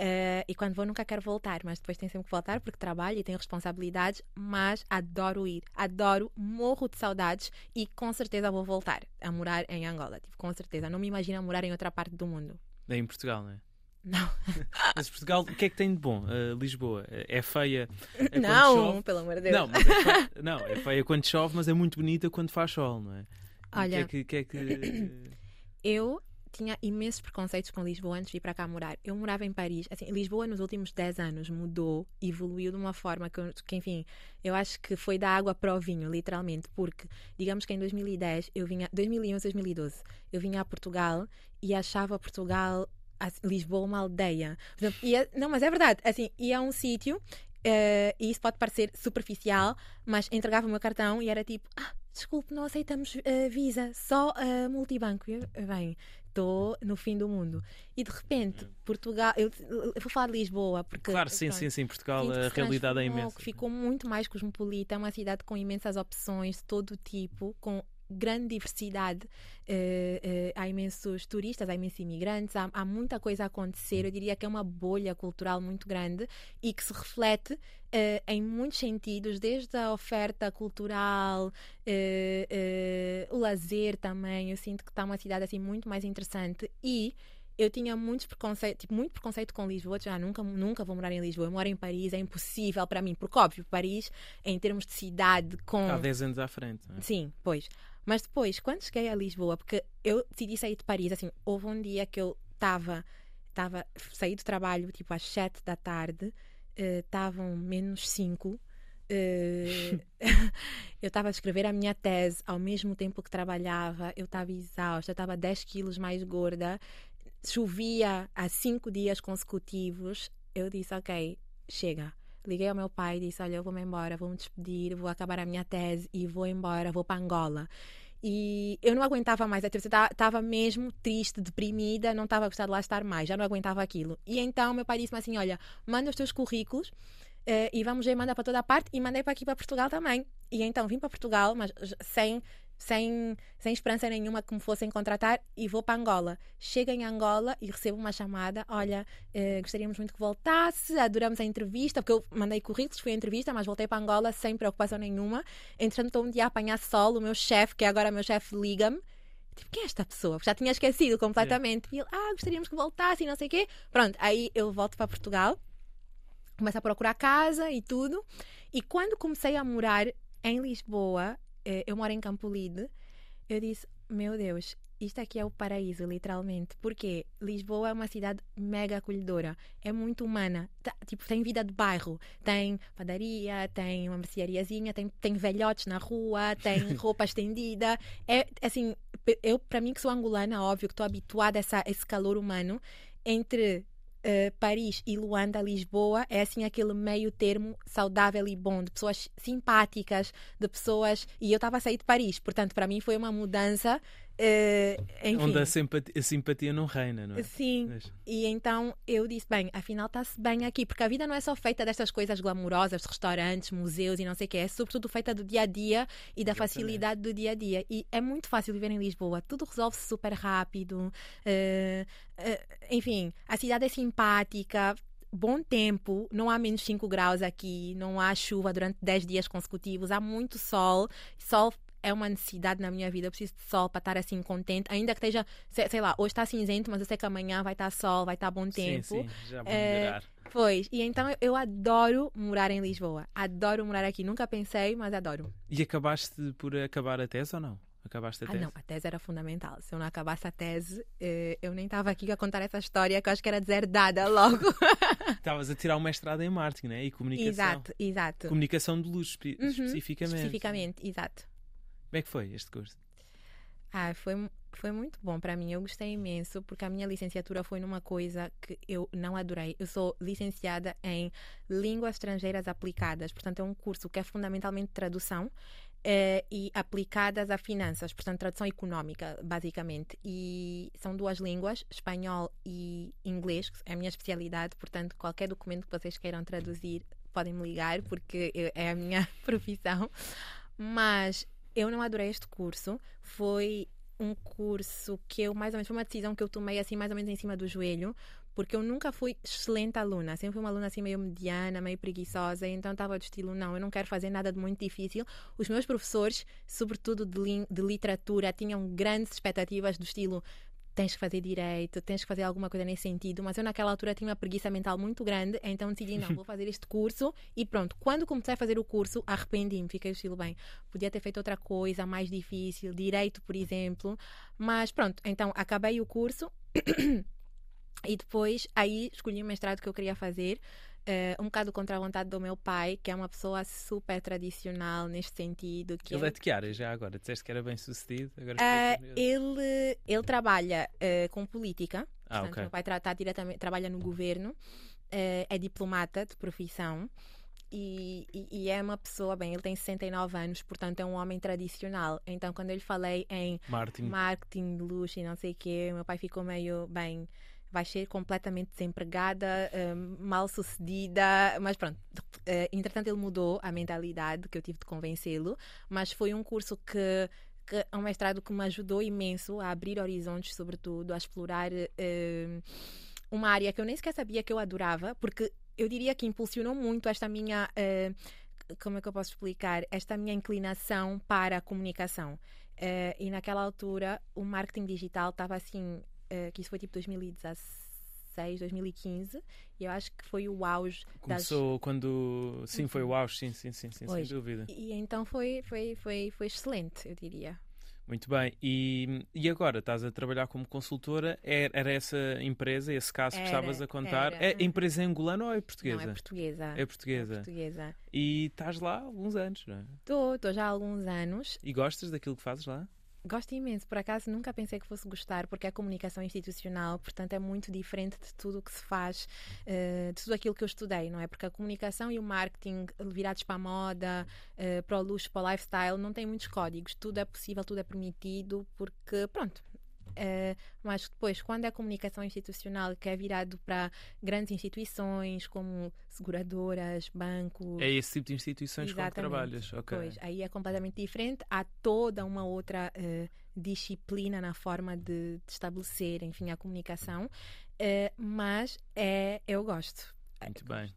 Uh, e quando vou nunca quero voltar, mas depois tenho sempre que voltar porque trabalho e tenho responsabilidades, mas adoro ir, adoro, morro de saudades e com certeza vou voltar a morar em Angola, tipo, com certeza, não me imagino a morar em outra parte do mundo. É em Portugal, não é? Não. Mas Portugal, o que é que tem de bom? Uh, Lisboa é feia. É não, pelo amor de Deus. Não, é feia, não, é feia quando chove, mas é muito bonita quando faz sol, não é? Olha, que é que, que, é que... eu tinha imensos preconceitos com Lisboa antes de vir para cá morar. Eu morava em Paris. Assim, Lisboa nos últimos 10 anos mudou, evoluiu de uma forma que, que, enfim, eu acho que foi da água para o vinho, literalmente, porque digamos que em 2010, eu vinha, 2011, 2012, eu vinha a Portugal e achava Portugal Lisboa uma aldeia. Exemplo, ia, não, mas é verdade. Assim, ia a um sítio Uh, e isso pode parecer superficial, mas entregava o meu cartão e era tipo: ah, desculpe, não aceitamos uh, Visa, só uh, multibanco. Eu, bem, estou no fim do mundo. E de repente, Portugal, eu, eu vou falar de Lisboa, porque. Claro, sim, pronto, sim, sim. Portugal, a realidade é imensa. Ficou muito mais cosmopolita, é uma cidade com imensas opções de todo tipo, com grande diversidade. Uh, uh, há imensos turistas, há imensos imigrantes, há, há, muita coisa a acontecer. Eu diria que é uma bolha cultural muito grande e que se reflete uh, em muitos sentidos, desde a oferta cultural, o lazer também. Eu sinto que está uma cidade assim muito mais interessante e eu tinha muitos preconceito, tipo, muito preconceito com Lisboa, já nunca, nunca vou morar em Lisboa. Eu moro em Paris, é impossível para mim, porque óbvio, Paris, em termos de cidade, com. Há 10 anos à frente. É? Sim, pois. Mas depois, quando cheguei a Lisboa, porque eu decidi sair de Paris, assim, houve um dia que eu estava, estava saí do trabalho tipo às 7 da tarde, estavam uh, menos 5. Uh, eu estava a escrever a minha tese ao mesmo tempo que trabalhava, eu estava exausta, estava 10 quilos mais gorda, chovia há cinco dias consecutivos. Eu disse: Ok, chega. Liguei ao meu pai e disse: Olha, eu vou-me embora, vou-me despedir, vou acabar a minha tese e vou embora, vou para Angola. E eu não aguentava mais, eu estava mesmo triste, deprimida, não estava a gostar de lá estar mais, já não aguentava aquilo. E então meu pai disse-me assim: Olha, manda os teus currículos uh, e vamos ver, manda para toda a parte. E mandei para aqui para Portugal também. E então vim para Portugal, mas sem sem, sem esperança nenhuma que me fossem contratar e vou para Angola. Chego em Angola e recebo uma chamada: Olha, eh, gostaríamos muito que voltasse, adoramos a entrevista, porque eu mandei currículos, fui à entrevista, mas voltei para Angola sem preocupação nenhuma. Entretanto, estou um dia a apanhar sol, o meu chefe, que é agora meu chefe, liga-me. Tipo, quem é esta pessoa? Já tinha esquecido completamente. Yeah. E ele, ah, gostaríamos que voltasse e não sei o quê. Pronto, aí eu volto para Portugal, começo a procurar casa e tudo. E quando comecei a morar em Lisboa, eu moro em Campolide, eu disse, meu Deus, isto aqui é o paraíso, literalmente. Porque Lisboa é uma cidade mega acolhedora, é muito humana. Tá, tipo, tem vida de bairro, tem padaria, tem uma merceariazinha, tem, tem velhotes na rua, tem roupa estendida. É assim, eu, para mim que sou angolana, óbvio que estou habituada a essa, esse calor humano. entre uh, Paris e Luanda, Lisboa, é assim aquele meio termo saudável e bom, de pessoas simpáticas, de pessoas. E eu estava a sair de Paris, portanto, para mim foi uma mudança Uh. Onde a simpatia, a simpatia, não reina, não é? Sim. Mas... E então eu disse: bem, afinal está-se bem aqui, porque a vida não é só feita destas coisas glamourosas, restaurantes, museus e não sei o que, é sobretudo feita do dia a dia e da Exatamente. facilidade do dia a dia. E é muito fácil viver em Lisboa, tudo resolve-se super rápido. Uh, uh, enfim, a cidade é simpática, bom tempo, não há menos 5 graus aqui, não há chuva durante 10 dias consecutivos, há muito sol, sol é uma necessidade na minha vida. Eu preciso de sol para estar assim contente, ainda que esteja, sei, lá, hoje está cinzento, mas eu sei que amanhã vai estar sol, vai estar bom tempo. Sim, sim, já melhorar. É, pois, e então eu adoro morar em Lisboa. Adoro morar aqui. Nunca pensei, mas adoro. E acabaste por acabar a tese ou não? Acabaste a tese? Ah, não, a tese era fundamental. Se eu não acabasse a tese, eh, eu nem estava aqui a contar essa história que eu acho que era deserdada logo. Estavas a tirar um mestrado em marketing, né? E comunicação. Exato, exato. Comunicação de luz, espe uhum, especificamente. Especificamente, exato. Como é que foi este curso? Ah, foi, foi muito bom para mim. Eu gostei imenso, porque a minha licenciatura foi numa coisa que eu não adorei. Eu sou licenciada em Línguas Estrangeiras Aplicadas, portanto, é um curso que é fundamentalmente tradução. Eh, e aplicadas a finanças, portanto, tradução económica, basicamente. E são duas línguas, espanhol e inglês, que é a minha especialidade, portanto, qualquer documento que vocês queiram traduzir, podem me ligar, porque é a minha profissão. Mas eu não adorei este curso. Foi um curso que eu, mais ou menos, foi uma decisão que eu tomei assim, mais ou menos em cima do joelho, porque eu nunca fui excelente aluna, sempre fui uma aluna assim meio mediana, meio preguiçosa, então estava do estilo, não, eu não quero fazer nada de muito difícil. Os meus professores, sobretudo de, de literatura, tinham grandes expectativas do estilo, tens que fazer direito, tens que fazer alguma coisa nesse sentido. Mas eu, naquela altura, tinha uma preguiça mental muito grande, então decidi, não, vou fazer este curso e pronto. Quando comecei a fazer o curso, arrependi-me, fiquei estilo bem. Podia ter feito outra coisa mais difícil, direito, por exemplo. Mas pronto, então acabei o curso. e depois aí escolhi o mestrado que eu queria fazer uh, um bocado contra a vontade do meu pai, que é uma pessoa super tradicional neste sentido. Que ele é de que área já agora? Disseste que era bem sucedido? Agora uh, ele, ele trabalha uh, com política. Ah, portanto, okay. meu pai tra tá diretamente, trabalha no governo, é diplomata de profissão. E, e, e, é uma pessoa, bem, ele tem 69 anos, portanto é um homem tradicional. Então, quando eu lhe falei em marketing, marketing luxo e não sei o quê, meu pai ficou meio, bem, vai ser completamente desempregada, um, mal sucedida, mas pronto. Uh, entretanto, ele mudou a mentalidade que eu tive de convencê-lo, mas foi um curso que que é um mestrado que me ajudou imenso a abrir horizontes, sobretudo, a explorar uh, uma área que eu nem sequer sabia que eu adorava, porque eu diria que impulsionou muito esta minha. Uh, como é que eu posso explicar? Esta minha inclinação para a comunicação. Uh, e naquela altura, o marketing digital estava assim uh, que isso foi tipo 2016, 2015, e eu acho que foi o auge. Começou das... quando. Sim, foi o auge, sim, sim, sim, sim sem dúvida. E, e então foi, foi, foi, foi excelente, eu diria. Muito bem. E, e agora estás a trabalhar como consultora? Era, é, era essa empresa, esse caso que estavas a contar? Era. É empresa angolana ou é portuguesa? Não, é portuguesa. É portuguesa. É portuguesa. E estás lá há alguns anos, não é? Estou, estou já há alguns anos. E gostas daquilo que fazes lá? Gosto imenso, por acaso nunca pensei que fosse gostar, porque é comunicação institucional, portanto é muito diferente de tudo o que se faz, uh, de tudo aquilo que eu estudei, não é? Porque a comunicação e o marketing virados para a moda, uh, para o luxo, para o lifestyle, não tem muitos códigos, tudo é possível, tudo é permitido, porque, pronto, Uh, mas depois, quando é comunicação institucional, que é virado para grandes instituições como seguradoras, bancos. É esse tipo de instituições com que trabalhas, ok. Pois, aí é completamente diferente. Há toda uma outra uh, disciplina na forma de, de, estabelecer, enfim, a comunicação. Uh, mas é, eu gosto. Muito bem.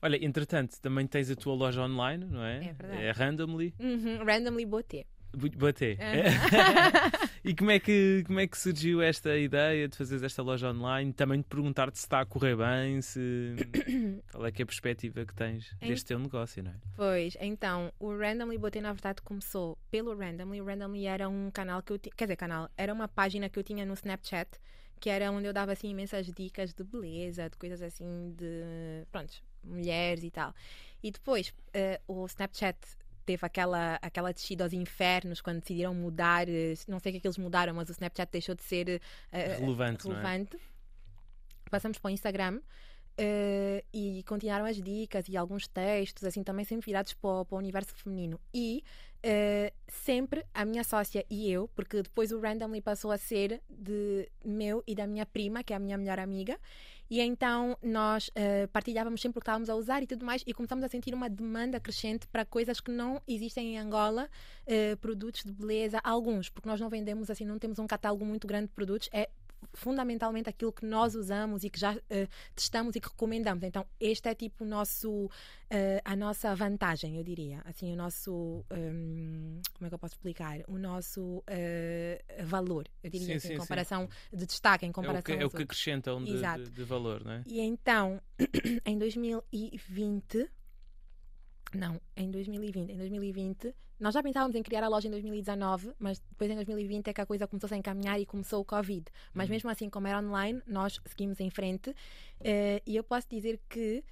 Olha, entretanto, também tens a tua loja online, não é? É verdade. É Randomly. Uhum, randomly Boté. Bater. e como é, que, como é que surgiu esta ideia de fazer esta loja online? Também de perguntar-te se está a correr bem, se... qual é que é a perspectiva que tens deste teu negócio, não é? Pois, então, o Randomly Botei na verdade começou pelo Randomly. O Randomly era um canal que eu tinha, quer dizer, canal, era uma página que eu tinha no Snapchat, que era onde eu dava assim imensas dicas de beleza, de coisas assim de, pronto, mulheres e tal. E depois, uh, o Snapchat teve aquela, aquela descida aos infernos quando decidiram mudar, eh, não sei o que é que eles mudaram, mas o Snapchat deixou de ser uh, relevante. relevante. passamos para o Instagram. Uh, e continuaram as dicas e alguns textos, assim, também sempre virados para, para o universo feminino. E uh, sempre a minha sócia e eu, porque depois o Randomly passou a ser de meu e da minha prima, que é a minha melhor amiga, e então nós uh, partilhávamos sempre o que estávamos a usar e tudo mais, e começamos a sentir uma demanda crescente para coisas que não existem em Angola, uh, produtos de beleza, alguns, porque nós não vendemos assim, não temos um catálogo muito grande de produtos, é fundamentalmente aquilo que nós usamos e que já uh, testamos e que recomendamos. Então, este é tipo o nosso, uh, a nossa vantagem, eu diria. Assim, o nosso. Um, como é que eu posso explicar? O nosso uh, valor, eu diria, sim, assim, sim, em comparação sim. de destaque, em comparação. É o que, é o que acrescentam de, de, de valor, não é? E então, em 2020 não, em 2020. Em 2020, nós já pensávamos em criar a loja em 2019, mas depois em 2020 é que a coisa começou a encaminhar e começou o Covid. Mas uhum. mesmo assim, como era online, nós seguimos em frente. Uh, e eu posso dizer que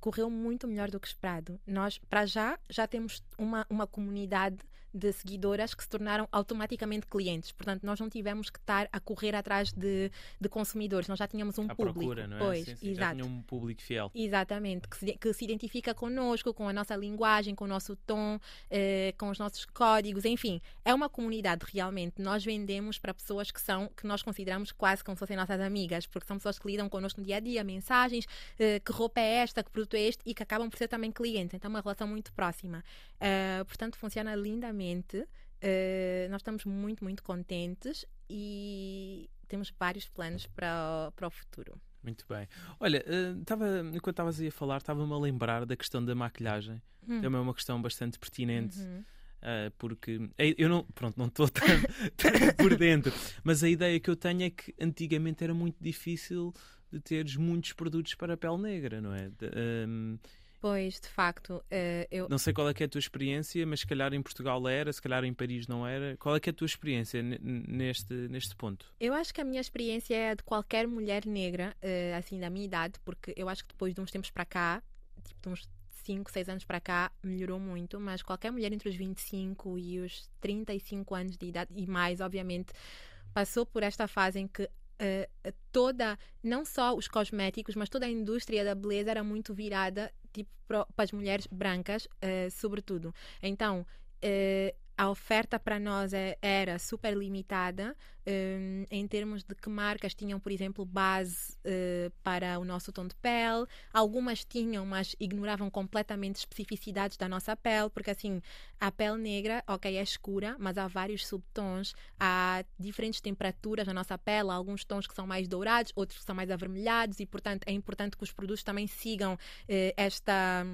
correu muito melhor do que esperado. Nós, para já, já temos uma, uma comunidade de seguidoras que se tornaram automaticamente clientes. Portanto, nós não tivemos que estar a correr atrás de, de consumidores, nós já tínhamos um à público. Procura, não é? Pois, sim, sim, exato. Já tinha um público fiel. Exatamente, que se, que se identifica connosco, com a nossa linguagem, com o nosso tom, eh, com os nossos códigos, enfim. É uma comunidade realmente. Nós vendemos para pessoas que são, que nós consideramos quase como se fossem nossas amigas, porque são pessoas que lidam connosco no dia a dia, mensagens, eh, que roupa é esta, que produto é este, e que acabam por ser também clientes. Então, é uma relação muito próxima. Uh, portanto, funciona lindamente. Uh, nós estamos muito, muito contentes e temos vários planos para, para o futuro. Muito bem. Olha, uh, tava, enquanto estavas aí a falar, estava-me a lembrar da questão da maquilhagem. Hum. Também é uma questão bastante pertinente. Uhum. Uh, porque eu não, pronto, não estou tão, tão por dentro, mas a ideia que eu tenho é que antigamente era muito difícil de teres muitos produtos para a pele negra, não é? De, um, Pois, de facto, uh, eu... Não sei qual é, é a tua experiência, mas se calhar em Portugal era, se calhar em Paris não era. Qual é, é a tua experiência neste, neste ponto? Eu acho que a minha experiência é a de qualquer mulher negra, uh, assim, da minha idade, porque eu acho que depois de uns tempos para cá, tipo de uns 5, 6 anos para cá, melhorou muito, mas qualquer mulher entre os 25 e os 35 anos de idade, e mais, obviamente, passou por esta fase em que Uh, toda, não só os cosméticos, mas toda a indústria da beleza era muito virada tipo, para as mulheres brancas, uh, sobretudo. Então, uh, a oferta para nós é, era super limitada um, em termos de que marcas tinham, por exemplo, base uh, para o nosso tom de pele. Algumas tinham, mas ignoravam completamente especificidades da nossa pele, porque assim, a pele negra, ok, é escura, mas há vários subtons, há diferentes temperaturas na nossa pele, há alguns tons que são mais dourados, outros que são mais avermelhados, e portanto é importante que os produtos também sigam uh, esta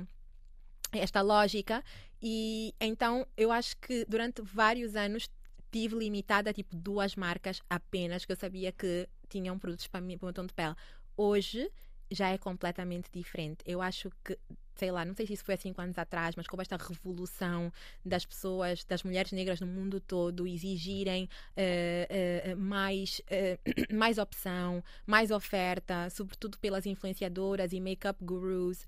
esta lógica e então eu acho que durante vários anos tive limitada a tipo duas marcas apenas que eu sabia que tinham produtos para, mim, para o meu tom de pele. Hoje já é completamente diferente. Eu acho que sei lá, não sei se isso foi há cinco anos atrás, mas com esta revolução das pessoas, das mulheres negras no mundo todo exigirem uh, uh, mais, uh, mais opção, mais oferta, sobretudo pelas influenciadoras e make-up gurus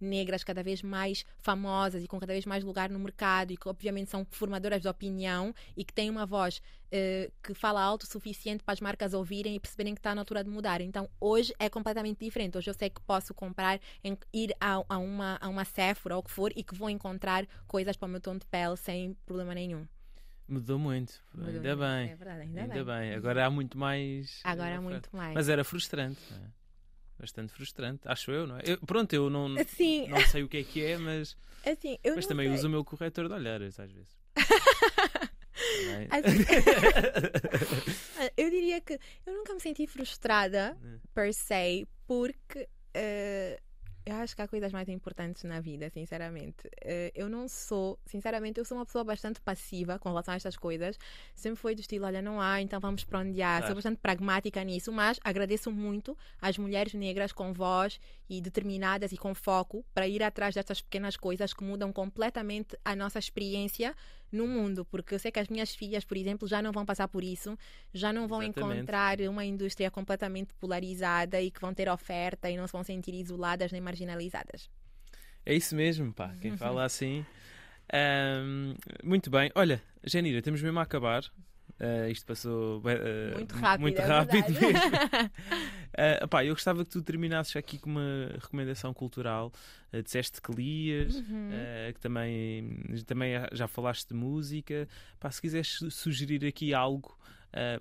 negras cada vez mais famosas e com cada vez mais lugar no mercado e que obviamente são formadoras de opinião e que têm uma voz que fala alto o suficiente para as marcas ouvirem e perceberem que está na altura de mudar. Então hoje é completamente diferente. Hoje eu sei que posso comprar, ir a, a uma uma, a uma Sephora ou o que for e que vou encontrar coisas para o meu tom de pele sem problema nenhum. Mudou muito, Mudou ainda muito. bem. É verdade, ainda, ainda bem. bem. Agora há muito mais. Agora há muito mais. Mas era frustrante, não é? Bastante frustrante, acho eu, não é? Eu, pronto, eu não, assim, não sei o que é que é, mas. Assim, mas também sei. uso o meu corretor de olhares às vezes. É? assim, eu diria que eu nunca me senti frustrada, é. per se, porque. Uh, eu acho que há coisas mais importantes na vida, sinceramente. Eh, eu não sou, sinceramente, eu sou uma pessoa bastante passiva com relação a estas coisas. Sempre foi do estilo, olha, não há, então vamos para onde há. Claro. Sou bastante pragmática nisso, mas agradeço muito às mulheres negras com voz e determinadas e com foco para ir atrás destas pequenas coisas que mudam completamente a nossa experiência no mundo, porque eu sei que as minhas filhas, por exemplo, já não vão passar por isso, já não vão Exatamente. encontrar uma indústria completamente polarizada e que vão ter oferta e não se vão sentir isoladas nem marginalizadas. É isso mesmo, pá. Quem fala assim. Um, muito bem. Olha, Janira, temos mesmo a acabar. Uh, isto passou uh, muito rápido, muito é rápido mesmo. uh, pá, eu gostava que tu terminasses aqui com uma recomendação cultural. Uh, disseste que lias, Uhum. que também, também já falaste de música. Pá, se quiseres sugerir aqui algo.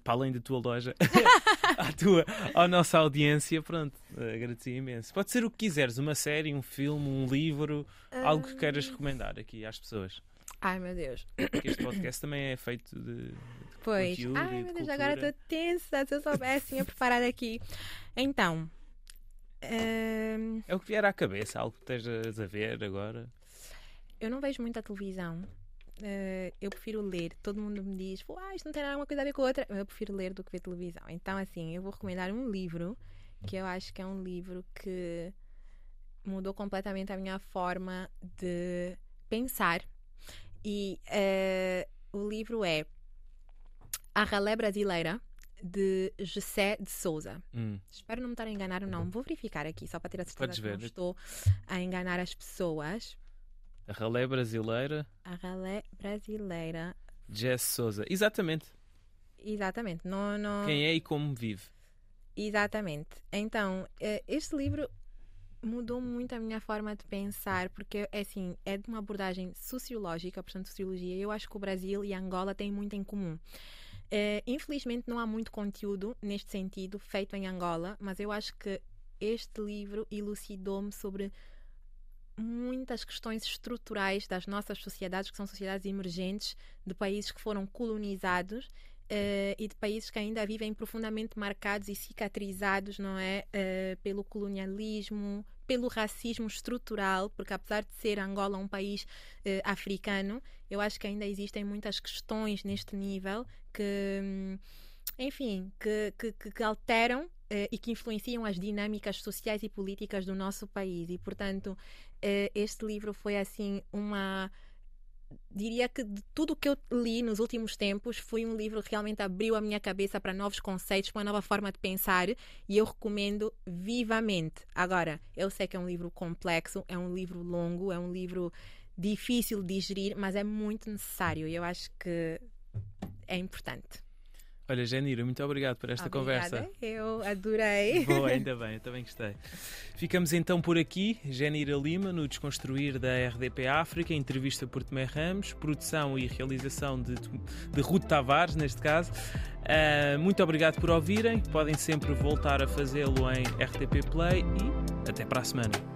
para além da tua loja, à, tua, à nossa audiência, pronto, agradecia imenso. Pode ser o que quiseres, uma série, um filme, um livro, algo que queiras recomendar aqui às pessoas. Ai meu Deus. Porque este podcast também é feito de. Pois. Conteúdo Ai meu de Deus, agora estou tensa. Se eu soubesse, tinha preparado aqui. Então. hum, É o que vier à cabeça, algo que estejas a ver agora. eu não vejo muita televisão. Eh, eu prefiro ler. Todo mundo me diz, ah, isto não tem nada uma coisa a ver com a outra. Eu prefiro ler do que ver televisão. Então, assim, eu vou recomendar um livro que eu acho que é um livro que mudou completamente a minha forma de pensar. E eh, o livro é A Ralé Brasileira, de José de Souza. Hum. Espero não me estar a enganar ou não. Vou verificar aqui, só para ter a certeza Podes que não ver. estou a enganar as pessoas. A ralé brasileira, A ralé brasileira. Jess Souza. Exatamente. Exatamente. Não, não... Quem é e como vive. Exatamente. Então, eh, este livro mudou muito a minha forma de pensar, porque é assim, é de uma abordagem sociológica, portanto, sociologia. Eu acho que o Brasil e a Angola têm muito em comum. Eh, infelizmente, não há muito conteúdo neste sentido feito em Angola, mas eu acho que este livro elucidou-me sobre muitas questões estruturais das nossas sociedades, que são sociedades emergentes, de países que foram colonizados eh, e de países que ainda vivem profundamente marcados e cicatrizados, não é? Eh, pelo colonialismo, pelo racismo estrutural, porque apesar de ser Angola um país eh, africano, eu acho que ainda existem muitas questões neste nível que, hum, enfim, que, que, que- alteram eh, e que influenciam as dinâmicas sociais e políticas do nosso país. E, portanto, eh, este livro foi assim uma diria que de tudo o que eu li nos últimos tempos foi um livro que realmente abriu a minha cabeça para novos conceitos, para uma nova forma de pensar e eu recomendo vivamente. Agora, eu sei que é um livro complexo, é um livro longo, é um livro difícil de digerir, mas é muito necessário e eu acho que é importante. Olha, Janira, muito obrigado por esta Obrigada, conversa. Eu adorei. Boa, ainda bem, eu também gostei. Ficamos então por aqui. Janira Lima, no Desconstruir da RDP África, entrevista por Tomé Ramos, produção e realização de, de Ruth Tavares, neste caso. Ah, muito obrigado por ouvirem. Podem sempre voltar a fazê-lo em RTP Play e até para a semana.